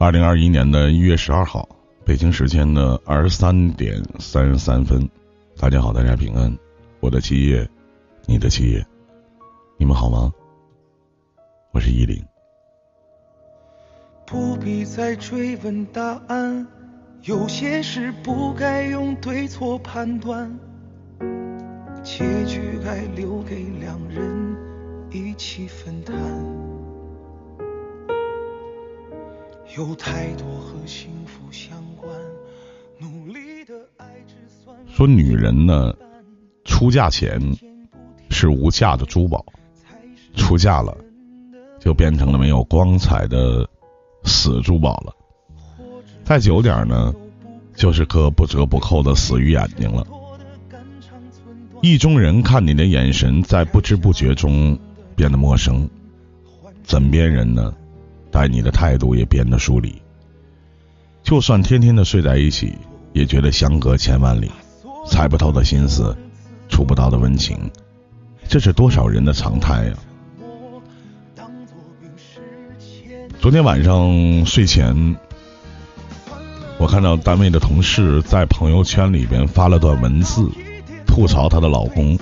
二零二一年的一月十二号，北京时间的二十三点三十三分，大家好，大家平安，我的七夜，你的七夜，你们好吗？我是依林。不必再追问答案，有些事不该用对错判断，结局该留给两人一起分担。有太多和幸福相关，努力的爱只算说女人呢，出嫁前是无价的珠宝，出嫁了就变成了没有光彩的死珠宝了。再久点呢，就是颗不折不扣的死鱼眼睛了。意中人看你的眼神，在不知不觉中变得陌生。枕边人呢？待你的态度也变得疏离，就算天天的睡在一起，也觉得相隔千万里，猜不透的心思，触不到的温情，这是多少人的常态呀！昨天晚上睡前，我看到单位的同事在朋友圈里边发了段文字，吐槽她的老公，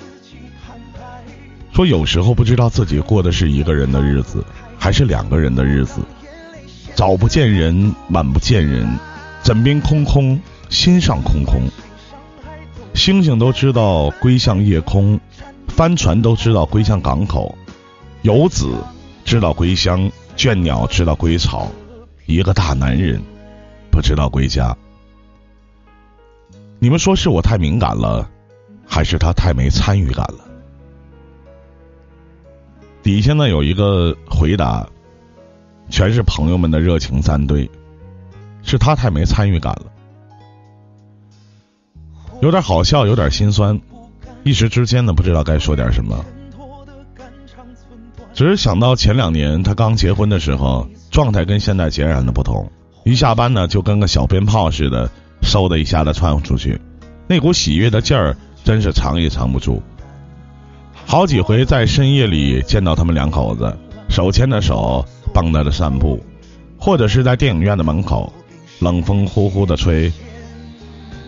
说有时候不知道自己过的是一个人的日子。还是两个人的日子，早不见人，晚不见人，枕边空空，心上空空。星星都知道归向夜空，帆船都知道归向港口，游子知道归乡，倦鸟知道归巢，一个大男人不知道归家。你们说是我太敏感了，还是他太没参与感了？底下呢有一个回答，全是朋友们的热情赞对，是他太没参与感了，有点好笑，有点心酸，一时之间呢不知道该说点什么。只是想到前两年他刚结婚的时候，状态跟现在截然的不同，一下班呢就跟个小鞭炮似的，嗖的一下子窜出去，那股喜悦的劲儿真是藏也藏不住。好几回在深夜里见到他们两口子手牵着手蹦跶着散步，或者是在电影院的门口，冷风呼呼的吹，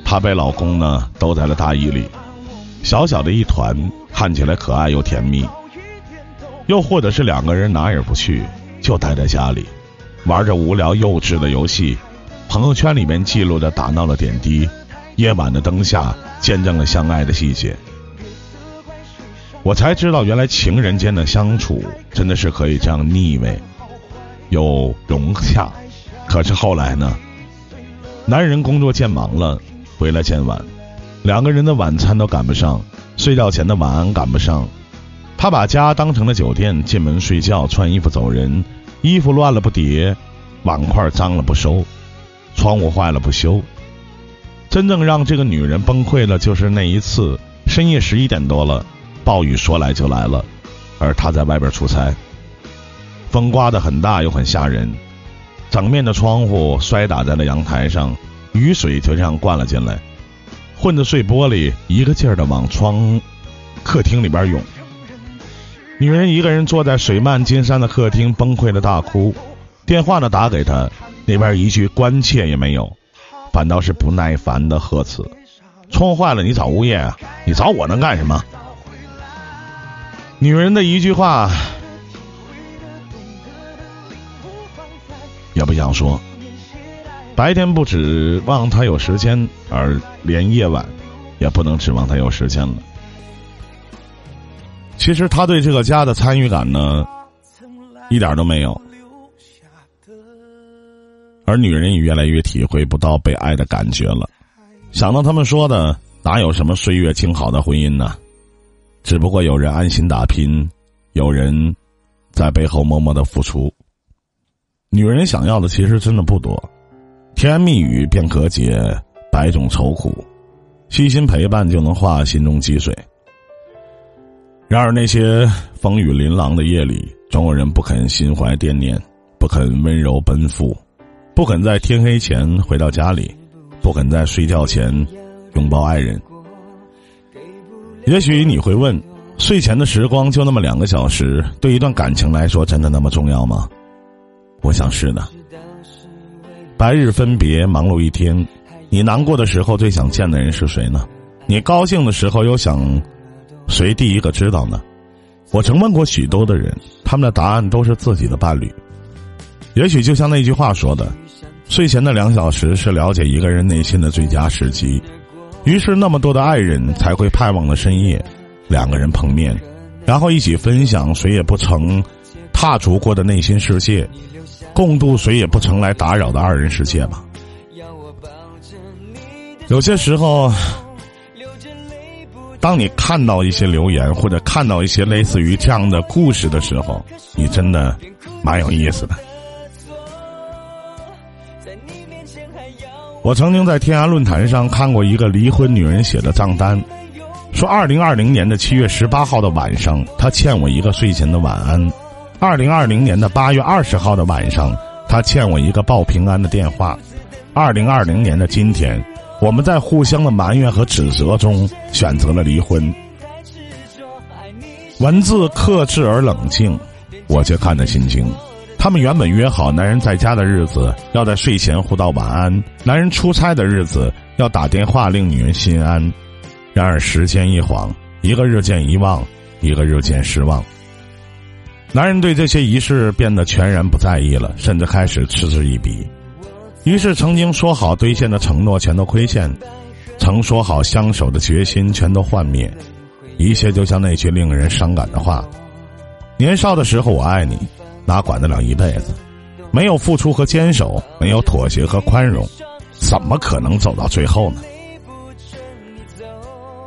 她被老公呢兜在了大衣里，小小的一团，看起来可爱又甜蜜。又或者是两个人哪也不去，就待在家里，玩着无聊幼稚的游戏，朋友圈里面记录着打闹的点滴，夜晚的灯下见证了相爱的细节。我才知道，原来情人间的相处真的是可以这样腻味，又融洽。可是后来呢？男人工作渐忙了，回来渐晚，两个人的晚餐都赶不上，睡觉前的晚安赶不上。他把家当成了酒店，进门睡觉，穿衣服走人，衣服乱了不叠，碗筷脏了不收，窗户坏了不修。真正让这个女人崩溃的，就是那一次深夜十一点多了。暴雨说来就来了，而他在外边出差，风刮得很大又很吓人，整面的窗户摔打在了阳台上，雨水就这样灌了进来，混着碎玻璃一个劲儿的往窗客厅里边涌。女人一个人坐在水漫金山的客厅，崩溃的大哭。电话呢打给他，那边一句关切也没有，反倒是不耐烦的呵斥：“窗坏了你找物业啊？你找我能干什么？”女人的一句话，也不想说。白天不指望他有时间，而连夜晚也不能指望他有时间了。其实他对这个家的参与感呢，一点都没有。而女人也越来越体会不到被爱的感觉了。想到他们说的，哪有什么岁月静好的婚姻呢？只不过有人安心打拼，有人在背后默默的付出。女人想要的其实真的不多，甜言蜜语便可解百种愁苦，悉心陪伴就能化心中积水。然而那些风雨琳琅的夜里，总有人不肯心怀惦念，不肯温柔奔赴，不肯在天黑前回到家里，不肯在睡觉前拥抱爱人。也许你会问，睡前的时光就那么两个小时，对一段感情来说真的那么重要吗？我想是的。白日分别，忙碌一天，你难过的时候最想见的人是谁呢？你高兴的时候又想谁第一个知道呢？我曾问过许多的人，他们的答案都是自己的伴侣。也许就像那句话说的：“睡前的两小时是了解一个人内心的最佳时机。”于是，那么多的爱人才会盼望的深夜，两个人碰面，然后一起分享谁也不曾踏足过的内心世界，共度谁也不曾来打扰的二人世界吧。有些时候，当你看到一些留言或者看到一些类似于这样的故事的时候，你真的蛮有意思的。我曾经在天涯论坛上看过一个离婚女人写的账单，说二零二零年的七月十八号的晚上，她欠我一个睡前的晚安；二零二零年的八月二十号的晚上，她欠我一个报平安的电话；二零二零年的今天，我们在互相的埋怨和指责中选择了离婚。文字克制而冷静，我却看得心惊。他们原本约好，男人在家的日子要在睡前互道晚安，男人出差的日子要打电话令女人心安。然而时间一晃，一个日渐遗忘，一个日渐失望。男人对这些仪式变得全然不在意了，甚至开始嗤之以鼻。于是，曾经说好兑现的承诺全都亏欠，曾说好相守的决心全都幻灭。一切就像那句令人伤感的话：“年少的时候，我爱你。”哪管得了一辈子？没有付出和坚守，没有妥协和宽容，怎么可能走到最后呢？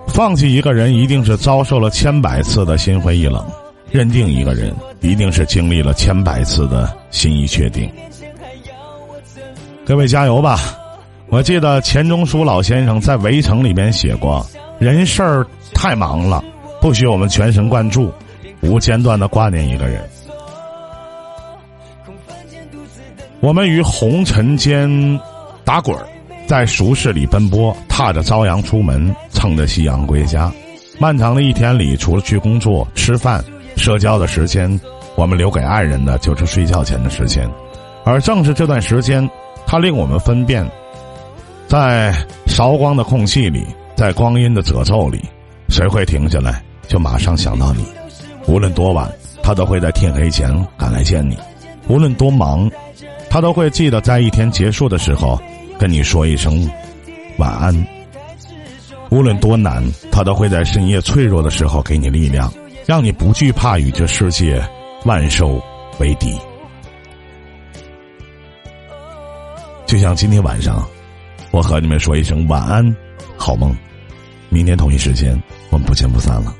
放弃一个人，一定是遭受了千百次的心灰意冷；认定一个人，一定是经历了千百次的心意确定。各位加油吧！我记得钱钟书老先生在《围城》里边写过：“人事儿太忙了，不许我们全神贯注，无间断的挂念一个人。”我们于红尘间打滚儿，在俗世里奔波，踏着朝阳出门，蹭着夕阳归家。漫长的一天里，除了去工作、吃饭、社交的时间，我们留给爱人的就是睡觉前的时间。而正是这段时间，它令我们分辨，在韶光的空隙里，在光阴的褶皱里，谁会停下来就马上想到你？无论多晚，他都会在天黑前赶来见你；无论多忙。他都会记得在一天结束的时候，跟你说一声晚安。无论多难，他都会在深夜脆弱的时候给你力量，让你不惧怕与这世界万兽为敌。就像今天晚上，我和你们说一声晚安，好梦。明天同一时间，我们不见不散了。